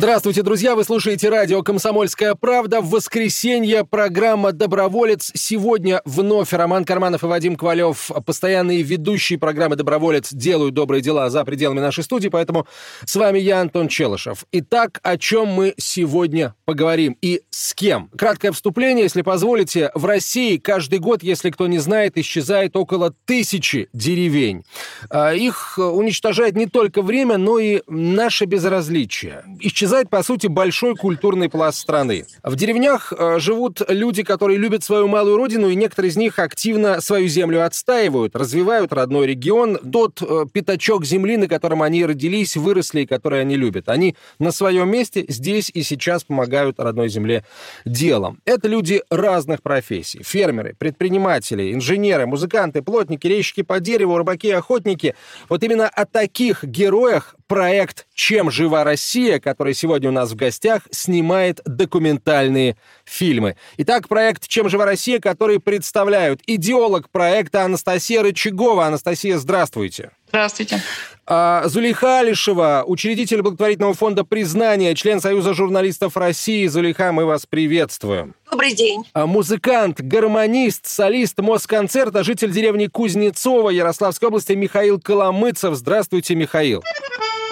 Здравствуйте, друзья! Вы слушаете радио «Комсомольская правда». В воскресенье программа «Доброволец». Сегодня вновь Роман Карманов и Вадим Ковалев, постоянные ведущие программы «Доброволец», делают добрые дела за пределами нашей студии, поэтому с вами я, Антон Челышев. Итак, о чем мы сегодня поговорим и с кем? Краткое вступление, если позволите. В России каждый год, если кто не знает, исчезает около тысячи деревень. А, их уничтожает не только время, но и наше безразличие исчезает, по сути, большой культурный пласт страны. В деревнях э, живут люди, которые любят свою малую родину, и некоторые из них активно свою землю отстаивают, развивают родной регион, тот э, пятачок земли, на котором они родились, выросли и который они любят. Они на своем месте здесь и сейчас помогают родной земле делом. Это люди разных профессий. Фермеры, предприниматели, инженеры, музыканты, плотники, резчики по дереву, рыбаки, охотники. Вот именно о таких героях проект «Чем жива Россия», который сегодня у нас в гостях, снимает документальные фильмы. Итак, проект «Чем жива Россия», который представляют идеолог проекта Анастасия Рычагова. Анастасия, здравствуйте. Здравствуйте. А, Зулейха Алишева, учредитель благотворительного фонда «Признание», член Союза журналистов России. Зулейха, мы вас приветствуем. Добрый день. А, музыкант, гармонист, солист Москонцерта, житель деревни Кузнецова Ярославской области Михаил Коломыцев. Здравствуйте, Михаил.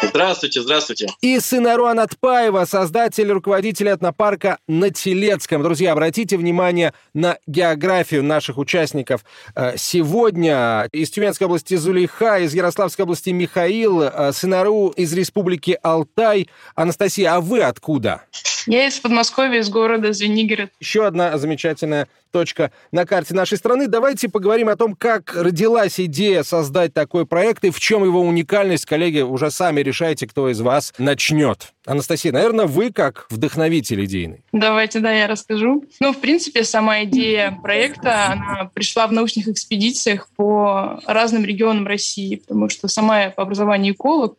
Здравствуйте, здравствуйте. И сын Аруан Атпаева, создатель и руководитель этнопарка на Телецком. Друзья, обратите внимание на географию наших участников. Э, сегодня из Тюменской области Зулейха, из Ярославской области Михаил, э, Сынару из Республики Алтай. Анастасия, а вы откуда? Я из Подмосковья, из города Звенигород. Еще одна замечательная точка на карте нашей страны. Давайте поговорим о том, как родилась идея создать такой проект и в чем его уникальность. Коллеги, уже сами решайте, кто из вас начнет. Анастасия, наверное, вы как вдохновитель идейный. Давайте, да, я расскажу. Ну, в принципе, сама идея проекта, она пришла в научных экспедициях по разным регионам России, потому что сама я по образованию эколог,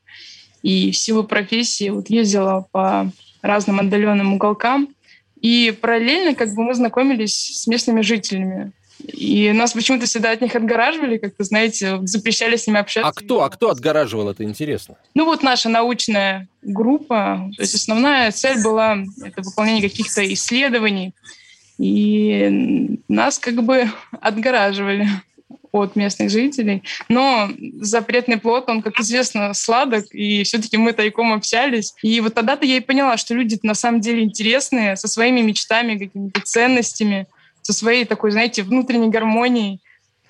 и в силу профессии вот ездила по разным отдаленным уголкам. И параллельно как бы мы знакомились с местными жителями. И нас почему-то всегда от них отгораживали, как-то, знаете, запрещали с ними общаться. А кто, а кто отгораживал, это интересно? Ну вот наша научная группа, то есть основная цель была это выполнение каких-то исследований, и нас как бы отгораживали от местных жителей. Но запретный плод, он, как известно, сладок, и все-таки мы тайком общались. И вот тогда-то я и поняла, что люди на самом деле интересные, со своими мечтами, какими-то ценностями, со своей такой, знаете, внутренней гармонией.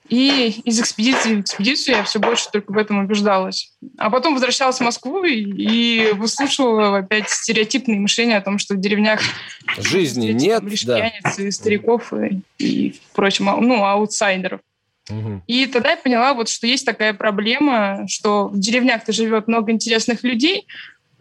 И из экспедиции в экспедицию я все больше только в этом убеждалась. А потом возвращалась в Москву и, и выслушивала опять стереотипные мышления о том, что в деревнях жизни нет, лишь да. пьяниц и стариков и, и впрочем, ну, аутсайдеров. И тогда я поняла, вот, что есть такая проблема, что в деревнях-то живет много интересных людей,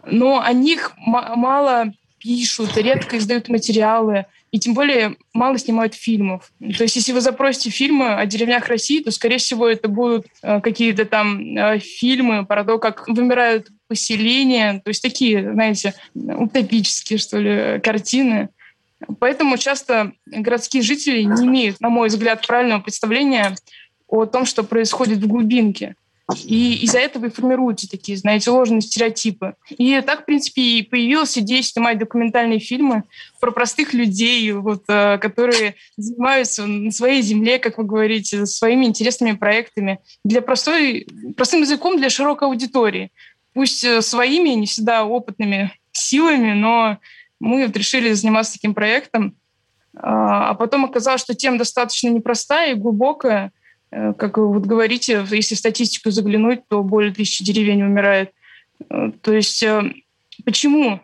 но о них мало пишут, редко издают материалы, и тем более мало снимают фильмов. То есть если вы запросите фильмы о деревнях России, то, скорее всего, это будут э, какие-то там э, фильмы про то, как вымирают поселения, то есть такие, знаете, утопические, что ли, картины. Поэтому часто городские жители не имеют, на мой взгляд, правильного представления о том, что происходит в глубинке. И из-за этого и формируются такие, знаете, ложные стереотипы. И так, в принципе, и появилась идея снимать документальные фильмы про простых людей, вот, э, которые занимаются на своей земле, как вы говорите, своими интересными проектами для простой, простым языком для широкой аудитории. Пусть э, своими, не всегда опытными силами, но мы вот решили заниматься таким проектом. А, а потом оказалось, что тема достаточно непростая и глубокая. Э, как вы вот говорите, если в статистику заглянуть, то более тысячи деревень умирает. Э, то есть э, почему?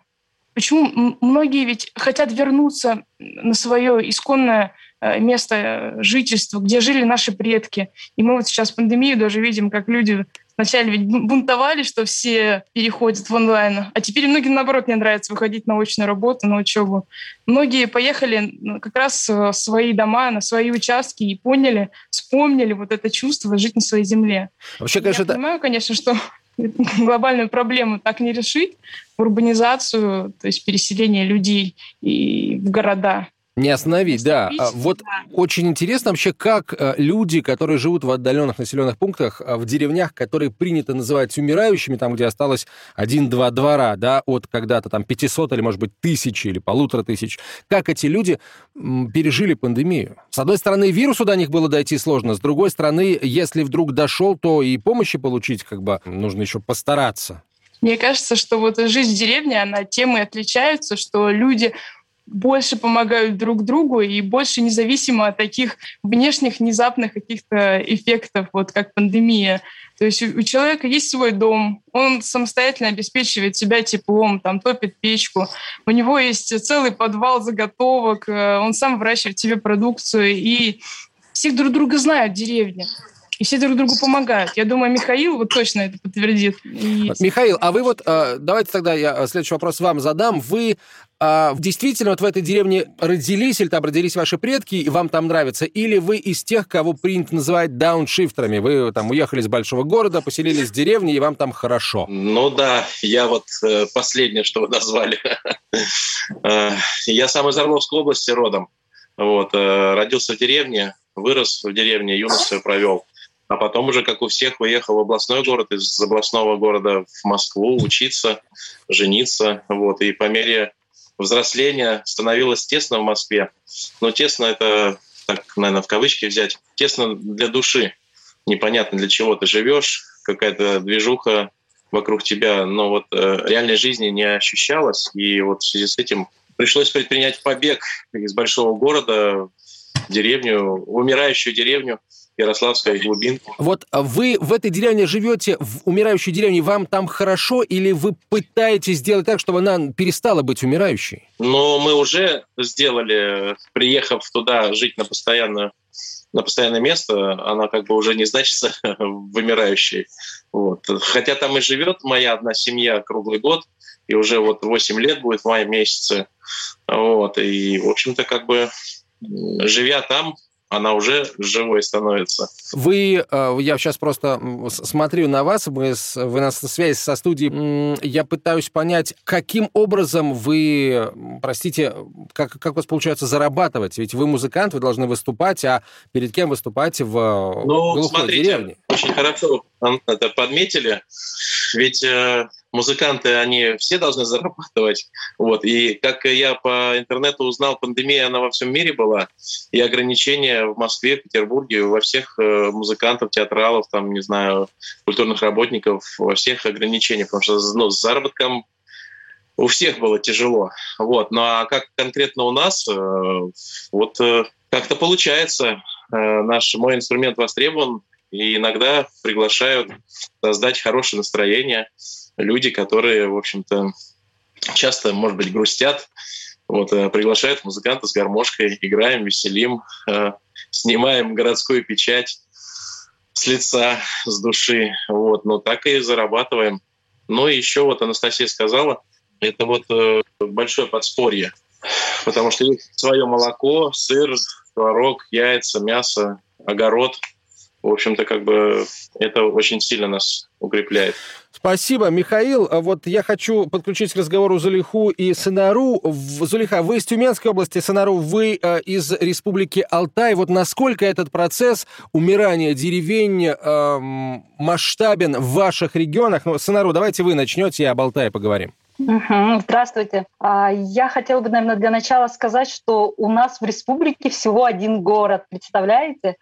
Почему многие ведь хотят вернуться на свое исконное место жительства, где жили наши предки. И мы вот сейчас пандемию даже видим, как люди Вначале ведь бунтовали, что все переходят в онлайн, а теперь многим, наоборот, не нравится выходить на очную работу, на учебу. Многие поехали как раз в свои дома, на свои участки и поняли, вспомнили вот это чувство жить на своей земле. Вообще, конечно, Я это... понимаю, конечно, что глобальную проблему так не решить, урбанизацию, то есть переселение людей и в города. Не остановить, да. А вот да. очень интересно вообще, как э, люди, которые живут в отдаленных населенных пунктах, а, в деревнях, которые принято называть умирающими, там, где осталось один-два двора, да, от когда-то там 500 или, может быть, тысячи или полутора тысяч, как эти люди пережили пандемию? С одной стороны, вирусу до них было дойти сложно, с другой стороны, если вдруг дошел, то и помощи получить как бы нужно еще постараться. Мне кажется, что вот жизнь в деревне, она тем и отличается, что люди больше помогают друг другу и больше независимо от таких внешних внезапных каких-то эффектов, вот как пандемия. То есть у, человека есть свой дом, он самостоятельно обеспечивает себя теплом, там топит печку, у него есть целый подвал заготовок, э, он сам выращивает себе продукцию, и все друг друга знают в деревне. И все друг другу помогают. Я думаю, Михаил вот точно это подтвердит. И... Михаил, а вы вот, э, давайте тогда я э, следующий вопрос вам задам. Вы а, действительно вот в этой деревне родились, или там родились ваши предки, и вам там нравится? Или вы из тех, кого принято называть дауншифтерами? Вы там уехали из большого города, поселились в деревне, и вам там хорошо? Ну да, я вот э, последнее, что вы назвали. Я сам из Орловской области родом. Вот, родился в деревне, вырос в деревне, юность провел а потом уже, как у всех, уехал в областной город, из областного города в Москву учиться, жениться. Вот. И по мере взросления становилось тесно в Москве. Но тесно это, так, наверное, в кавычки взять, тесно для души. Непонятно, для чего ты живешь, какая-то движуха вокруг тебя, но вот э, реальной жизни не ощущалось. И вот в связи с этим пришлось предпринять побег из большого города в деревню, в умирающую деревню, Ярославской глубинки. Вот вы в этой деревне живете, в умирающей деревне, вам там хорошо или вы пытаетесь сделать так, чтобы она перестала быть умирающей? Ну, мы уже сделали, приехав туда жить на постоянное, на постоянное место, она как бы уже не значится вымирающей. Вот. Хотя там и живет моя одна семья круглый год, и уже вот 8 лет будет в мае месяце. Вот. И, в общем-то, как бы живя там, она уже живой становится. Вы, э, я сейчас просто смотрю на вас, вы, вы на связи со студией, я пытаюсь понять, каким образом вы, простите, как, как у вас получается зарабатывать? Ведь вы музыкант, вы должны выступать, а перед кем выступать в э, ну, глухой смотрите, деревне? Очень хорошо это подметили. Ведь э, музыканты, они все должны зарабатывать. Вот. И как я по интернету узнал, пандемия, она во всем мире была. И ограничения в Москве, Петербурге, во всех э, музыкантов, театралов, там, не знаю, культурных работников, во всех ограничения. Потому что ну, с заработком у всех было тяжело. Вот. Ну а как конкретно у нас, э, вот э, как-то получается. Наш мой инструмент востребован, и иногда приглашают создать хорошее настроение люди, которые, в общем-то, часто, может быть, грустят, вот, э, приглашают музыканта с гармошкой, играем, веселим, э, снимаем городскую печать с лица, с души, вот, но так и зарабатываем. Ну и еще вот Анастасия сказала, это вот э, большое подспорье, потому что есть свое молоко, сыр, творог, яйца, мясо, огород – в общем-то, как бы это очень сильно нас укрепляет. Спасибо, Михаил. А вот я хочу подключить к разговору Зулиху и Санару. Зулиха, вы из Тюменской области, Санару, вы э, из Республики Алтай. Вот насколько этот процесс умирания деревень э, масштабен в ваших регионах? Ну, Санару, давайте вы начнете, и об Алтае поговорим. Здравствуйте. А, я хотела бы, наверное, для начала сказать, что у нас в республике всего один город, представляете?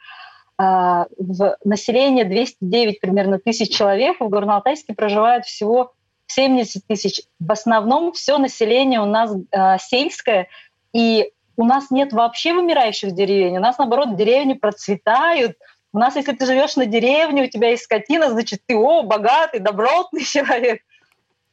А, в население 209 примерно тысяч человек, в Горно-Алтайске проживает всего 70 тысяч. В основном все население у нас э, сельское, и у нас нет вообще вымирающих деревень. У нас, наоборот, деревни процветают. У нас, если ты живешь на деревне, у тебя есть скотина, значит, ты, о, богатый, добротный человек.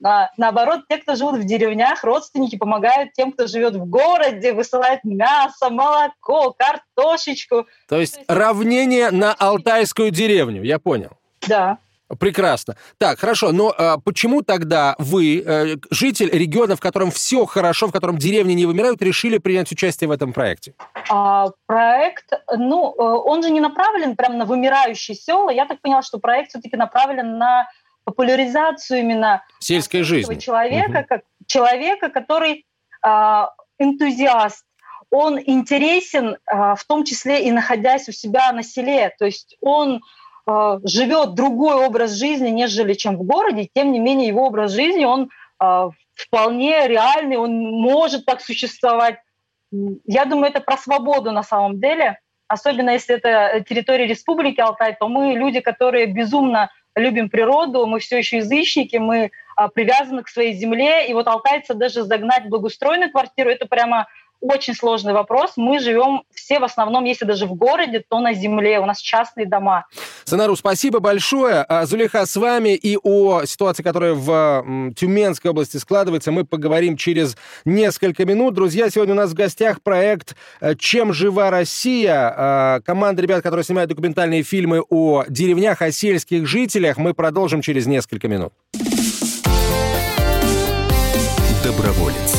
А, наоборот, те, кто живут в деревнях, родственники помогают тем, кто живет в городе, высылают мясо, молоко, картошечку. То есть равнение на алтайскую деревню, я понял. Да. Прекрасно. Так, хорошо, но а, почему тогда вы, э, житель региона, в котором все хорошо, в котором деревни не вымирают, решили принять участие в этом проекте? А, проект, ну, э, он же не направлен прямо на вымирающие села. Я так поняла, что проект все-таки направлен на популяризацию именно сельской жизни человека, угу. как человека, который э, энтузиаст, он интересен, э, в том числе и находясь у себя на селе. То есть он э, живет другой образ жизни, нежели чем в городе. Тем не менее, его образ жизни, он э, вполне реальный, он может так существовать. Я думаю, это про свободу на самом деле. Особенно если это территория Республики Алтай, то мы люди, которые безумно любим природу, мы все еще язычники, мы а, привязаны к своей земле. И вот алтайца даже загнать в благоустроенную квартиру, это прямо очень сложный вопрос. Мы живем все в основном, если даже в городе, то на земле. У нас частные дома. Санару, спасибо большое. А, Зулейха, с вами и о ситуации, которая в Тюменской области складывается, мы поговорим через несколько минут. Друзья, сегодня у нас в гостях проект э, «Чем жива Россия?». А, команда ребят, которые снимают документальные фильмы о деревнях, о сельских жителях. Мы продолжим через несколько минут. Доброволец.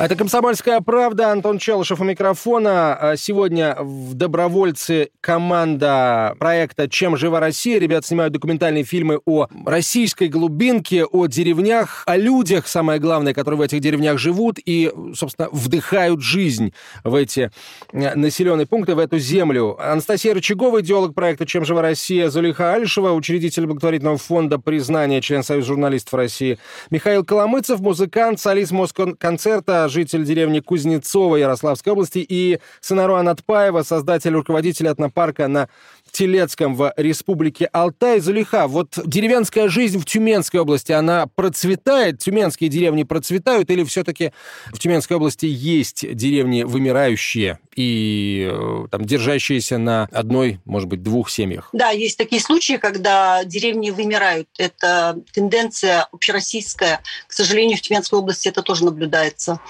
Это «Комсомольская правда». Антон Челышев у микрофона. А сегодня в «Добровольцы» команда проекта «Чем жива Россия». Ребята снимают документальные фильмы о российской глубинке, о деревнях, о людях, самое главное, которые в этих деревнях живут и, собственно, вдыхают жизнь в эти э, населенные пункты, в эту землю. Анастасия Рычагова, идеолог проекта «Чем жива Россия», Зулиха Альшева, учредитель благотворительного фонда признания, член Союза журналистов России, Михаил Коломыцев, музыкант, солист Москонцерта, житель деревни Кузнецова Ярославской области, и Санаруан Атпаева, создатель, руководитель этнопарка на Телецком в республике Алтай. Зулиха, вот деревенская жизнь в Тюменской области, она процветает? Тюменские деревни процветают или все-таки в Тюменской области есть деревни вымирающие и э, там держащиеся на одной, может быть, двух семьях? Да, есть такие случаи, когда деревни вымирают. Это тенденция общероссийская. К сожалению, в Тюменской области это тоже наблюдается.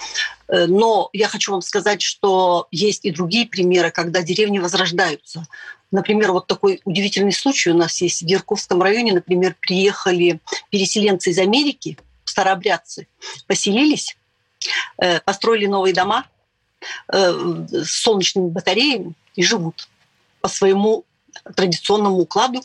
Э, но я хочу вам сказать, что есть и другие примеры, когда деревни возрождаются. Например, вот такой удивительный случай у нас есть в Ярковском районе. Например, приехали переселенцы из Америки, старообрядцы, поселились, э, построили новые дома э, с солнечными батареями и живут по своему традиционному укладу.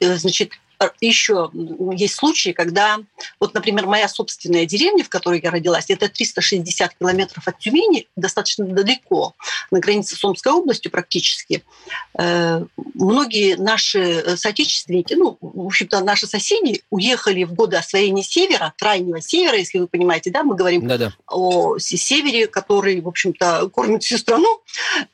Э, значит, еще есть случаи, когда, вот, например, моя собственная деревня, в которой я родилась, это 360 километров от Тюмени, достаточно далеко, на границе с Омской областью практически. Э, многие наши соотечественники, ну, в общем-то, наши соседи уехали в годы освоения севера, крайнего севера, если вы понимаете, да, мы говорим Да-да. о севере, который, в общем-то, кормит всю страну,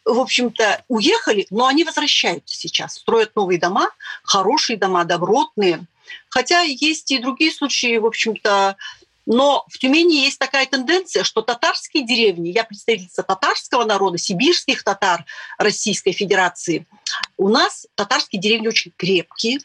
в общем-то, уехали, но они возвращаются сейчас, строят новые дома, хорошие дома, добротные, крупные. Хотя есть и другие случаи, в общем-то, но в Тюмени есть такая тенденция, что татарские деревни, я представительница татарского народа, сибирских татар Российской Федерации, у нас татарские деревни очень крепкие,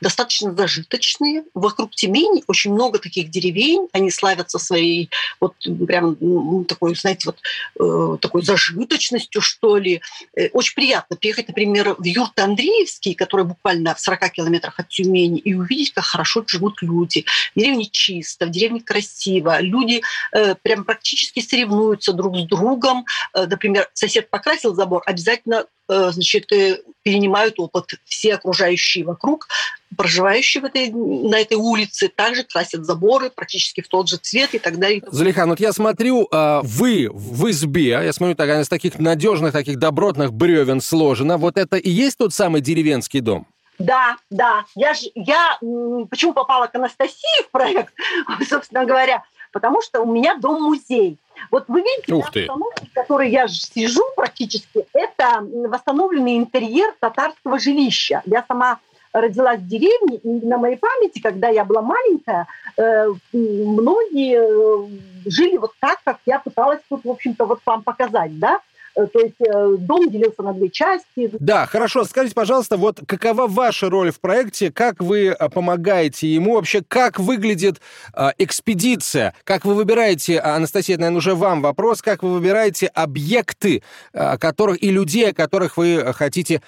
достаточно зажиточные. Вокруг Тюмени очень много таких деревень, они славятся своей вот прям ну, такой, знаете, вот э, такой зажиточностью, что ли. Э, очень приятно приехать, например, в юрт Андреевский, который буквально в 40 километрах от Тюмени, и увидеть, как хорошо живут люди. В деревне чисто, в деревне красиво. Люди э, прям практически соревнуются друг с другом. Э, например, сосед покрасил забор, обязательно значит, э, перенимают опыт все окружающие вокруг, проживающие в этой, на этой улице, также красят заборы практически в тот же цвет и так далее. Залихан, вот я смотрю, а, вы в избе, я смотрю, так, из таких надежных, таких добротных бревен сложено. Вот это и есть тот самый деревенский дом? Да, да. Я, ж, я почему попала к Анастасии в проект, собственно говоря, потому что у меня дом-музей. Вот вы видите, Ух ты. в которой я сижу практически, это восстановленный интерьер татарского жилища. Я сама родилась в деревне, и на моей памяти, когда я была маленькая, э, многие э, жили вот так, как я пыталась тут, в общем-то, вот вам показать, да? Э, то есть э, дом делился на две части. Да, хорошо. Скажите, пожалуйста, вот какова ваша роль в проекте? Как вы э, помогаете ему? Вообще, как выглядит э, экспедиция? Как вы выбираете, Анастасия, это, наверное, уже вам вопрос, как вы выбираете объекты, которых и людей, о которых вы хотите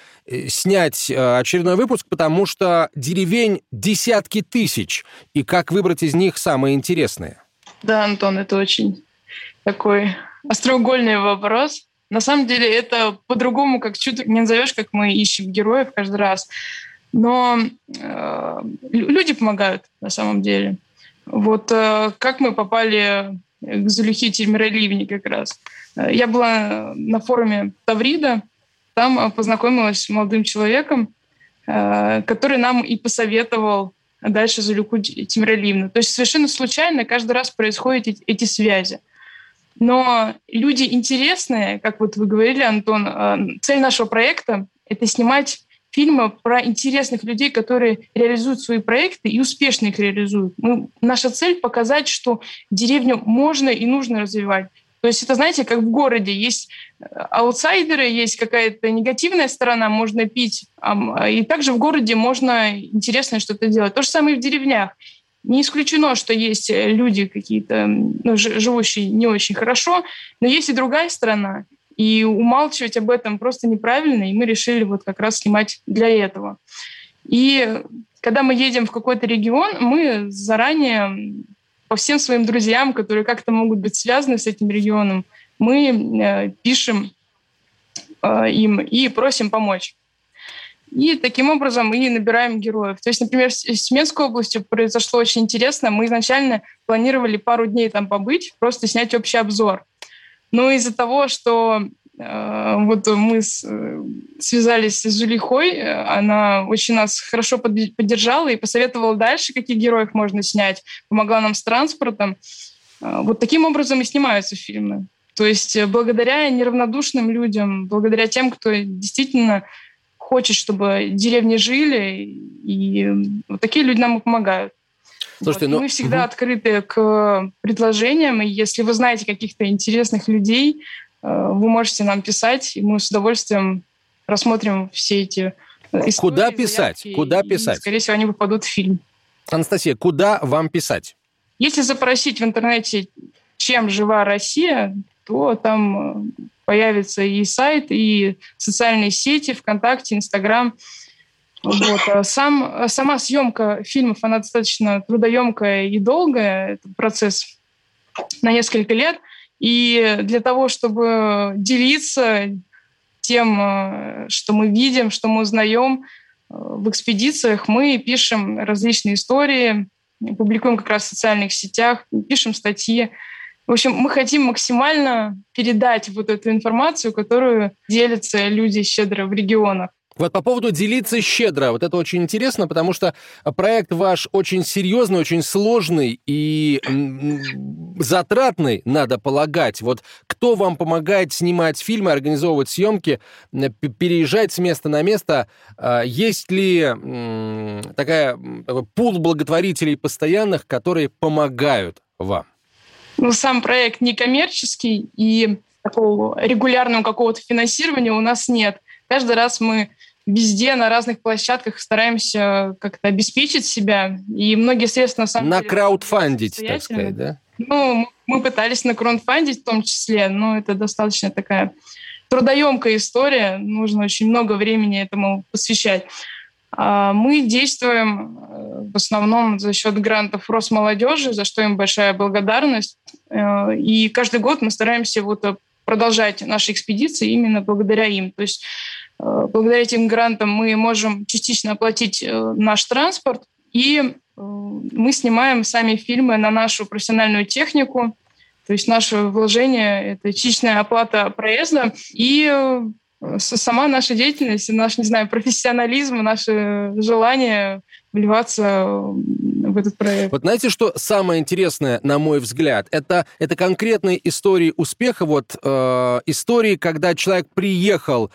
снять очередной выпуск, потому что деревень десятки тысяч. И как выбрать из них самые интересные? Да, Антон, это очень такой остроугольный вопрос. На самом деле это по-другому, как чуть не назовешь, как мы ищем героев каждый раз. Но э, люди помогают на самом деле. Вот э, как мы попали к Зулюхе Тимираливне как раз. Я была на форуме Таврида, там познакомилась с молодым человеком, э, который нам и посоветовал дальше Зулюку Тимираливну. То есть совершенно случайно каждый раз происходят эти, эти связи. Но люди интересные, как вот вы говорили, Антон, э, цель нашего проекта — это снимать фильмы про интересных людей, которые реализуют свои проекты и успешно их реализуют. Мы, наша цель — показать, что деревню можно и нужно развивать. То есть это, знаете, как в городе есть э, аутсайдеры, есть какая-то негативная сторона, можно пить, и также в городе можно интересное что-то делать. То же самое и в деревнях. Не исключено, что есть э, люди какие-то, ну, живущие не очень хорошо, но есть и другая сторона. И умалчивать об этом просто неправильно, и мы решили вот как раз снимать для этого. И когда мы едем в какой-то регион, мы заранее по всем своим друзьям, которые как-то могут быть связаны с этим регионом, мы э, пишем э, им и просим помочь. И таким образом мы набираем героев. То есть, например, с Тюменской областью произошло очень интересно. Мы изначально планировали пару дней там побыть, просто снять общий обзор. Но из-за того, что э, вот мы с, э, связались с Жулихой, она очень нас хорошо поддержала и посоветовала дальше, каких героев можно снять, помогла нам с транспортом. Э, вот таким образом и снимаются фильмы. То есть э, благодаря неравнодушным людям, благодаря тем, кто действительно хочет, чтобы деревни жили, и вот такие люди нам и помогают. Слушайте, вот. ну... Мы всегда угу. открыты к предложениям, и если вы знаете каких-то интересных людей, э, вы можете нам писать, и мы с удовольствием рассмотрим все эти э, истории, Куда писать? Заявки, куда писать? И, скорее всего, они попадут в фильм. Анастасия, куда вам писать? Если запросить в интернете «Чем жива Россия», то там э, появится и сайт, и социальные сети, ВКонтакте, Инстаграм. Вот. А сам, сама съемка фильмов, она достаточно трудоемкая и долгая. Это процесс на несколько лет. И для того, чтобы делиться тем, что мы видим, что мы узнаем в экспедициях, мы пишем различные истории, публикуем как раз в социальных сетях, пишем статьи. В общем, мы хотим максимально передать вот эту информацию, которую делятся люди щедро в регионах. Вот по поводу делиться щедро, вот это очень интересно, потому что проект ваш очень серьезный, очень сложный и затратный, надо полагать. Вот кто вам помогает снимать фильмы, организовывать съемки, переезжать с места на место? А, есть ли такая пул благотворителей постоянных, которые помогают вам? Ну, сам проект некоммерческий, и такого регулярного какого-то финансирования у нас нет. Каждый раз мы везде, на разных площадках стараемся как-то обеспечить себя, и многие средства на самом на деле... Так сказать, да? Ну, мы пытались на краудфандить в том числе, но это достаточно такая трудоемкая история, нужно очень много времени этому посвящать. А, мы действуем в основном за счет грантов Росмолодежи, за что им большая благодарность. Э, и каждый год мы стараемся вот продолжать наши экспедиции именно благодаря им. То есть э, благодаря этим грантам мы можем частично оплатить наш транспорт, и мы снимаем сами фильмы на нашу профессиональную технику. То есть наше вложение — это частичная оплата проезда и сама наша деятельность, наш, не знаю, профессионализм, наше желание вливаться в этот проект. Вот знаете, что самое интересное, на мой взгляд, это, это конкретные истории успеха, вот э, истории, когда человек приехал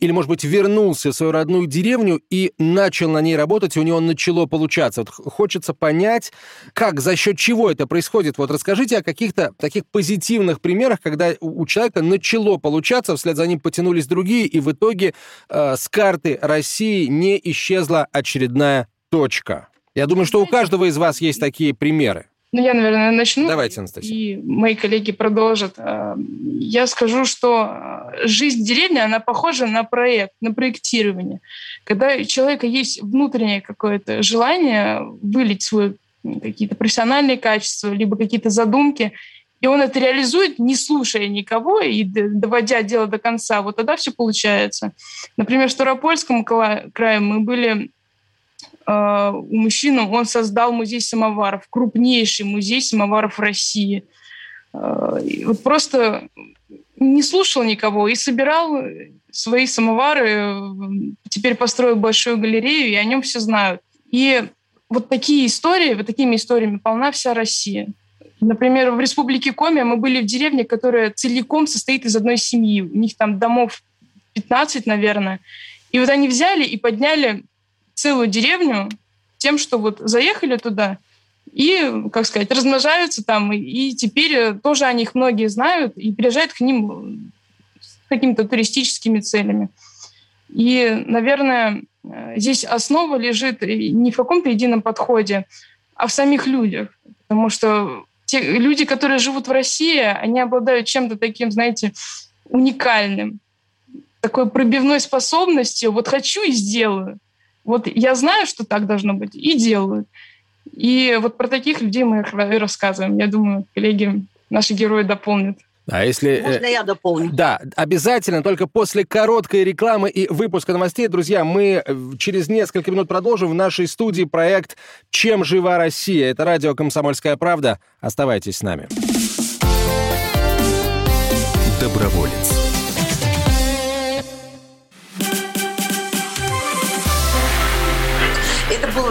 или, может быть, вернулся в свою родную деревню и начал на ней работать, и у него начало получаться. Вот хочется понять, как, за счет чего это происходит. Вот расскажите о каких-то таких позитивных примерах, когда у человека начало получаться, вслед за ним потянулись другие, и в итоге э, с карты России не исчезла очередная точка. Я думаю, что у каждого из вас есть такие примеры. Ну, я, наверное, начну. Давайте, Анастасия. И мои коллеги продолжат. Э, я скажу, что э, жизнь деревни, она похожа на проект, на проектирование. Когда у человека есть внутреннее какое-то желание вылить свои какие-то профессиональные качества, либо какие-то задумки, и он это реализует, не слушая никого и доводя дело до конца, вот тогда все получается. Например, в Старопольском крае мы были у мужчины, он создал музей самоваров, крупнейший музей самоваров России. Э, вот просто не слушал никого и собирал свои самовары, теперь построил большую галерею, и о нем все знают. И вот такие истории, вот такими историями полна вся Россия. Например, в республике Коми мы были в деревне, которая целиком состоит из одной семьи. У них там домов 15, наверное. И вот они взяли и подняли целую деревню тем, что вот заехали туда и, как сказать, размножаются там, и теперь тоже о них многие знают и приезжают к ним с какими-то туристическими целями. И, наверное, здесь основа лежит не в каком-то едином подходе, а в самих людях. Потому что те люди, которые живут в России, они обладают чем-то таким, знаете, уникальным, такой пробивной способностью. Вот хочу и сделаю. Вот я знаю, что так должно быть, и делаю. И вот про таких людей мы и рассказываем. Я думаю, коллеги, наши герои дополнят. А если... Можно я дополню? Да, обязательно, только после короткой рекламы и выпуска новостей, друзья, мы э, через несколько минут продолжим в нашей студии проект «Чем жива Россия?». Это радио «Комсомольская правда». Оставайтесь с нами. Доброволец.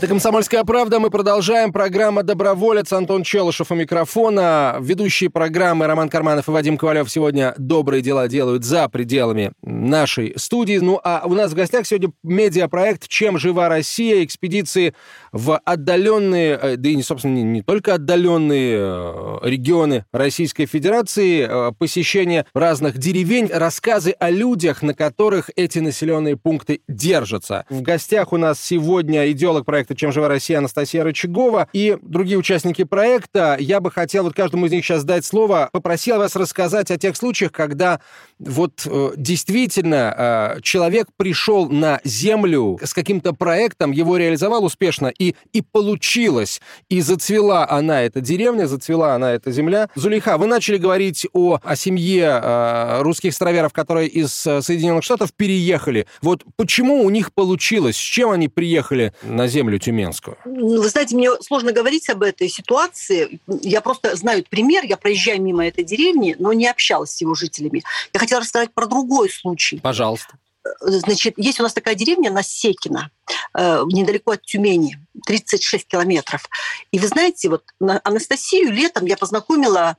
Это «Комсомольская правда». Мы продолжаем. Программа «Доброволец». Антон Челышев у микрофона. Ведущие программы Роман Карманов и Вадим Ковалев сегодня добрые дела делают за пределами нашей студии. Ну, а у нас в гостях сегодня медиапроект «Чем жива Россия?» Экспедиции в отдаленные, э, да и, собственно, не, только отдаленные э, регионы Российской Федерации, э, посещение разных деревень, рассказы о людях, на которых эти населенные пункты держатся. В гостях у нас сегодня идеолог проекта «Чем жива Россия» Анастасия Рычагова и другие участники проекта. Я бы хотел вот каждому из них сейчас дать слово. Попросил вас рассказать о тех случаях, когда вот действительно человек пришел на землю с каким-то проектом, его реализовал успешно, и, и получилось. И зацвела она, эта деревня, зацвела она, эта земля. Зулейха, вы начали говорить о, о семье э, русских староверов, которые из Соединенных Штатов переехали. Вот почему у них получилось? С чем они приехали на землю? тюменскую? Вы знаете, мне сложно говорить об этой ситуации. Я просто знаю пример. Я проезжаю мимо этой деревни, но не общалась с его жителями. Я хотела рассказать про другой случай. Пожалуйста. Значит, есть у нас такая деревня Насекина, э, недалеко от Тюмени, 36 километров. И вы знаете, вот Анастасию летом я познакомила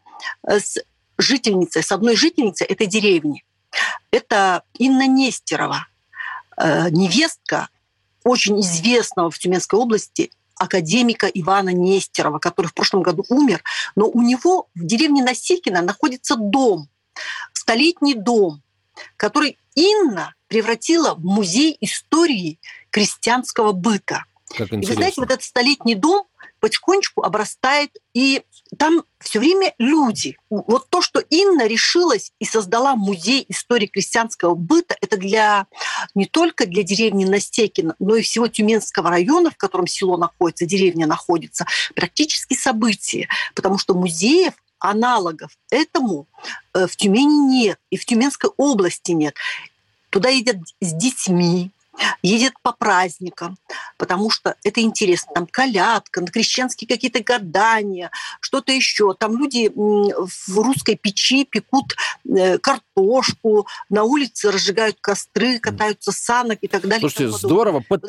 э, с жительницей, с одной жительницей этой деревни. Это Инна Нестерова, э, невестка очень известного в Тюменской области академика Ивана Нестерова, который в прошлом году умер, но у него в деревне Насилкино находится дом, столетний дом, который Инна превратила в музей истории крестьянского быта. Как И вы знаете, вот этот столетний дом потихонечку обрастает, и там все время люди. Вот то, что Инна решилась и создала музей истории крестьянского быта, это для не только для деревни Настекина, но и всего Тюменского района, в котором село находится, деревня находится, практически событие, потому что музеев аналогов этому э, в Тюмени нет, и в Тюменской области нет. Туда едят с детьми, едет по праздникам, потому что это интересно. Там колядка, крещенские какие-то гадания, что-то еще. Там люди в русской печи пекут э, картошку, на улице разжигают костры, катаются санок и так далее. Слушайте, здорово. Вот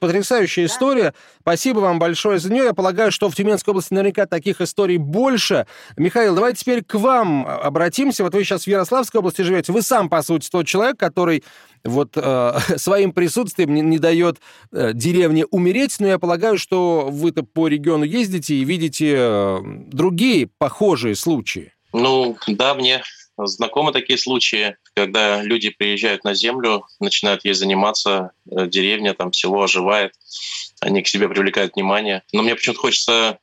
Потрясающая да? история. Спасибо вам большое за нее. Я полагаю, что в Тюменской области наверняка таких историй больше. Михаил, давайте теперь к вам обратимся. Вот вы сейчас в Ярославской области живете. Вы сам, по сути, тот человек, который вот э, своим присутствием не, не дает э, деревне умереть, но я полагаю, что вы-то по региону ездите и видите э, другие похожие случаи. Ну, да, мне знакомы такие случаи, когда люди приезжают на землю, начинают ей заниматься, э, деревня, там, село оживает, они к себе привлекают внимание. Но мне почему-то хочется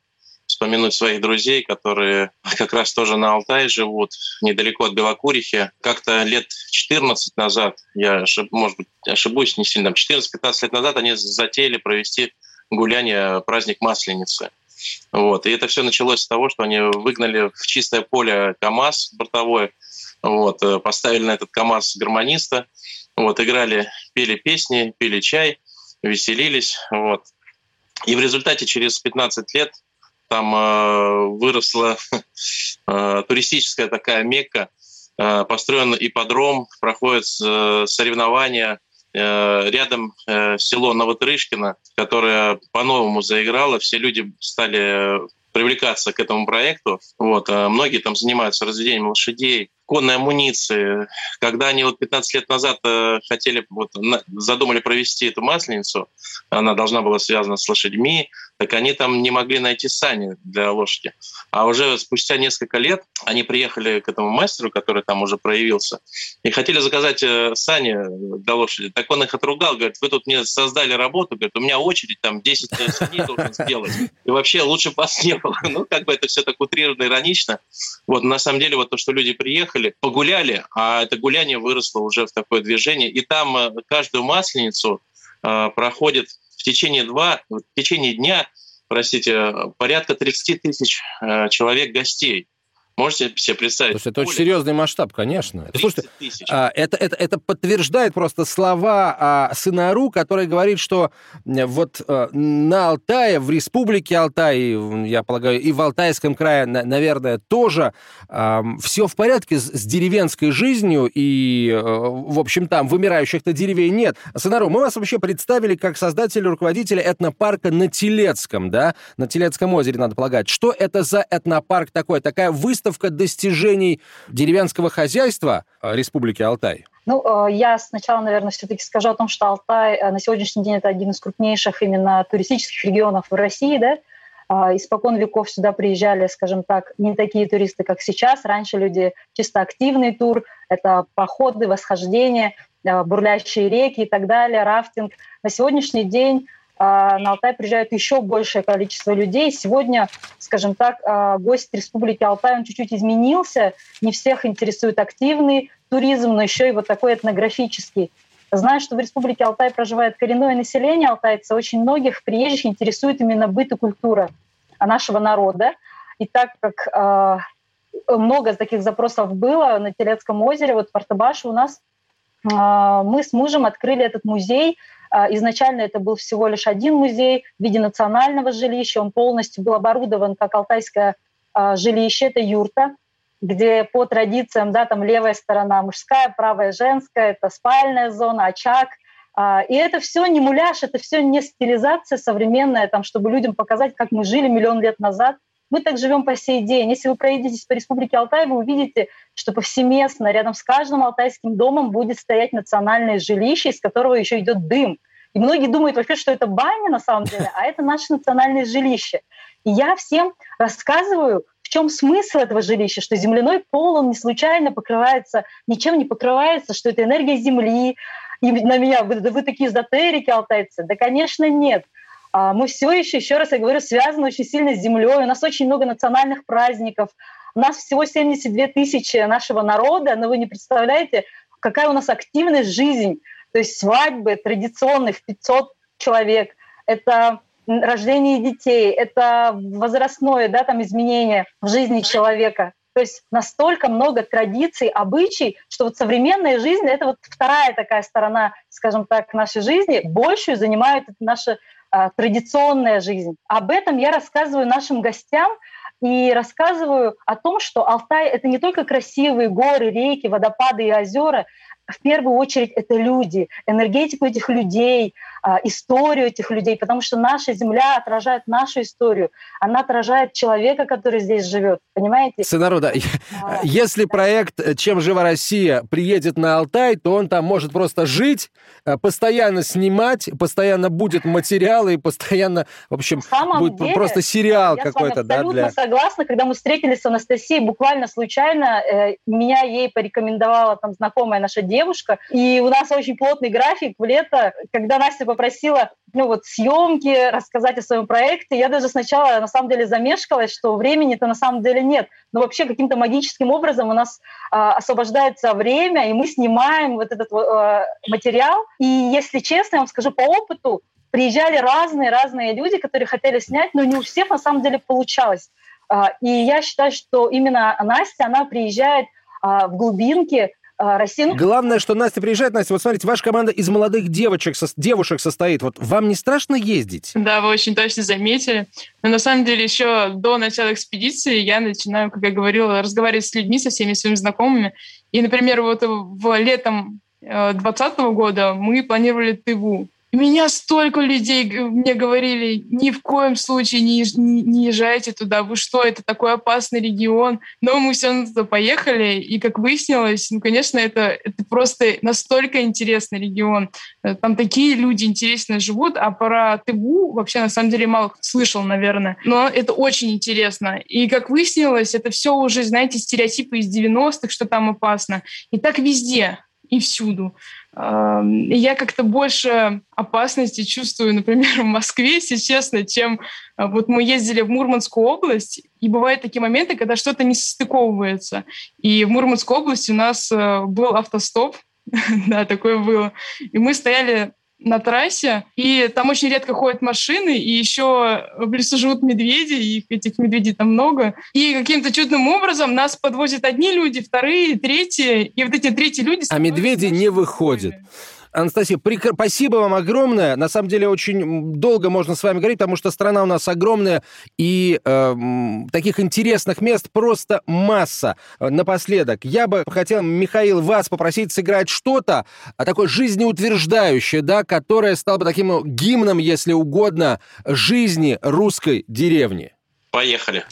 вспомянуть своих друзей, которые как раз тоже на Алтае живут, недалеко от Белокурихи. Как-то лет 14 назад, я, может быть, ошибусь не сильно, 14-15 лет назад они затеяли провести гуляние, праздник Масленицы. Вот. И это все началось с того, что они выгнали в чистое поле КАМАЗ бортовой, вот, э, поставили на этот КАМАЗ гармониста, вот, играли, пели песни, пили чай, веселились. Вот. И в результате через 15 лет там э, выросла э, туристическая такая мекка, э, построен ипподром, проходят э, соревнования, э, рядом э, село Новотрышкино, которое по-новому заиграло, все люди стали привлекаться к этому проекту. Вот. Многие там занимаются разведением лошадей, конной амуниции. Когда они вот 15 лет назад хотели, вот, задумали провести эту масленицу, она должна была связана с лошадьми, так они там не могли найти сани для лошади. А уже спустя несколько лет они приехали к этому мастеру, который там уже проявился, и хотели заказать э, сани для лошади. Так он их отругал, говорит, вы тут мне создали работу, говорит, у меня очередь там 10 э, саней должен сделать. И вообще лучше вас не было. Ну, как бы это все так утрированно, иронично. Вот, на самом деле, вот то, что люди приехали, погуляли, а это гуляние выросло уже в такое движение. И там э, каждую масленицу проходит в течение, два, в течение дня простите, порядка 30 тысяч э, человек гостей. Можете себе представить? Слушай, это очень серьезный масштаб, конечно. Слушайте, а, это, это, это подтверждает просто слова а, сына Ру, который говорит, что вот а, на Алтае, в республике Алтай, я полагаю, и в Алтайском крае, наверное, тоже а, все в порядке с, с деревенской жизнью, и, а, в общем, там вымирающих-то деревень нет. Сынару, мы вас вообще представили как создателя, руководителя этнопарка на Телецком, да? На Телецком озере, надо полагать. Что это за этнопарк такой? Такая выставка выставка достижений деревенского хозяйства э, Республики Алтай? Ну, э, я сначала, наверное, все-таки скажу о том, что Алтай э, на сегодняшний день это один из крупнейших именно туристических регионов в России, да, а, Испокон веков сюда приезжали, скажем так, не такие туристы, как сейчас. Раньше люди чисто активный тур, это походы, восхождения, бурлящие реки и так далее, рафтинг. На сегодняшний день на Алтай приезжает еще большее количество людей. Сегодня, скажем так, а, гость Республики Алтай, он чуть-чуть изменился. Не всех интересует активный туризм, но еще и вот такой этнографический. Знаю, что в Республике Алтай проживает коренное население алтайца. Очень многих приезжих интересует именно быт и культура нашего народа. И так как э, много таких запросов было на Телецком озере, вот в Партабаше у нас мы с мужем открыли этот музей – а, изначально это был всего лишь один музей в виде национального жилища. Он полностью был оборудован как алтайское а, жилище, это юрта, где по традициям, да, там левая сторона мужская, правая женская, это спальная зона, очаг. А, и это все не муляж, это все не стилизация современная, там, чтобы людям показать, как мы жили миллион лет назад. Мы так живем по сей день. Если вы проедетесь по Республике Алтай, вы увидите, что повсеместно рядом с каждым алтайским домом будет стоять национальное жилище, из которого еще идет дым. И многие думают вообще, что это баня на самом деле, а это наше национальное жилище. И я всем рассказываю, в чем смысл этого жилища, что земляной пол, он не случайно покрывается, ничем не покрывается, что это энергия Земли. И на меня, вы, вы такие эзотерики, алтайцы. Да, конечно, нет. А, мы все еще, еще раз я говорю, связаны очень сильно с землей. У нас очень много национальных праздников. У нас всего 72 тысячи нашего народа, но вы не представляете, какая у нас активная жизнь. То есть свадьбы традиционные в 500 человек. Это рождение детей, это возрастное да, там, изменение в жизни человека. То есть настолько много традиций, обычай, что вот современная жизнь — это вот вторая такая сторона, скажем так, нашей жизни. Большую занимает наша а, традиционная жизнь. Об этом я рассказываю нашим гостям и рассказываю о том, что Алтай — это не только красивые горы, реки, водопады и озера, в первую очередь это люди, энергетику этих людей, историю этих людей, потому что наша земля отражает нашу историю, она отражает человека, который здесь живет, понимаете? Сын народа, а, если проект «Чем жива Россия» приедет на Алтай, то он там может просто жить, э, постоянно снимать, постоянно будет материалы и постоянно, в общем, будет деле, просто сериал какой-то, да, для... Согласна, когда мы встретились с Анастасией буквально случайно, э, меня ей порекомендовала там знакомая наша девушка, и у нас очень плотный график в лето, когда Настя попросила ну вот съемки, рассказать о своем проекте. Я даже сначала на самом деле замешкалась, что времени-то на самом деле нет. Но вообще каким-то магическим образом у нас э, освобождается время, и мы снимаем вот этот э, материал. И если честно, я вам скажу по опыту, приезжали разные-разные люди, которые хотели снять, но не у всех на самом деле получалось. Э, и я считаю, что именно Настя, она приезжает в глубинки, а, России. Главное, что Настя приезжает. Настя, вот смотрите, ваша команда из молодых девочек, со, девушек состоит. Вот вам не страшно ездить? Да, вы очень точно заметили. Но на самом деле еще до начала экспедиции я начинаю, как я говорила, разговаривать с людьми, со всеми своими знакомыми. И, например, вот в летом 2020 э, года мы планировали Тыву. Меня столько людей мне говорили, ни в коем случае не, не, не езжайте туда, вы что, это такой опасный регион. Но мы все равно туда поехали, и как выяснилось, ну, конечно, это, это просто настолько интересный регион. Э, там такие люди интересные живут, а про Тыву вообще на самом деле мало слышал, наверное. Но это очень интересно. И как выяснилось, это все уже, знаете, стереотипы из 90-х, что там опасно. И так везде и всюду. Я как-то больше опасности чувствую, например, в Москве, если честно, чем а, вот мы ездили в Мурманскую область, и бывают такие моменты, когда что-то не состыковывается. И в Мурманской области у нас э, был автостоп, да, такое было. И мы стояли на трассе, и там очень редко ходят машины, и еще в лесу живут медведи, и этих медведей там много. И каким-то чудным образом нас подвозят одни люди, вторые, третьи, и вот эти третьи люди... А медведи не выходят. Анастасия, прик... спасибо вам огромное. На самом деле очень долго можно с вами говорить, потому что страна у нас огромная, и э, таких интересных мест просто масса. Напоследок, я бы хотел, Михаил, вас попросить сыграть что-то а, такое жизнеутверждающее, да, которое стало бы таким гимном, если угодно, жизни русской деревни. Поехали.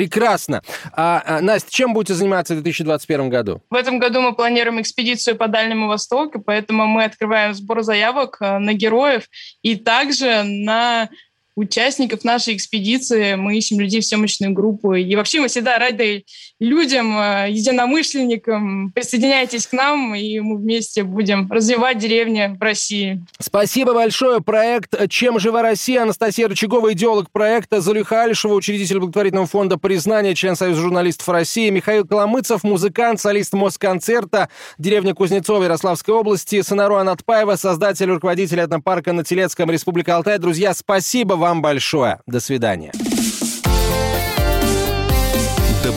Прекрасно. А, а, Настя, чем будете заниматься в 2021 году? В этом году мы планируем экспедицию по Дальнему Востоку, поэтому мы открываем сбор заявок э, на героев и также на участников нашей экспедиции, мы ищем людей в съемочную группу. И вообще мы всегда рады людям, э, единомышленникам. Присоединяйтесь к нам, и мы вместе будем развивать деревни в России. Спасибо большое. Проект «Чем жива Россия?» Анастасия Рычагова, идеолог проекта, Залюха Алишева, учредитель благотворительного фонда «Признание», член Союза журналистов России, Михаил Коломыцев, музыкант, солист Москонцерта, деревня Кузнецова Ярославской области, Сонару Анатпаева, создатель и руководитель этнопарка на Телецком, Республика Алтай. Друзья, спасибо вам большое. До свидания.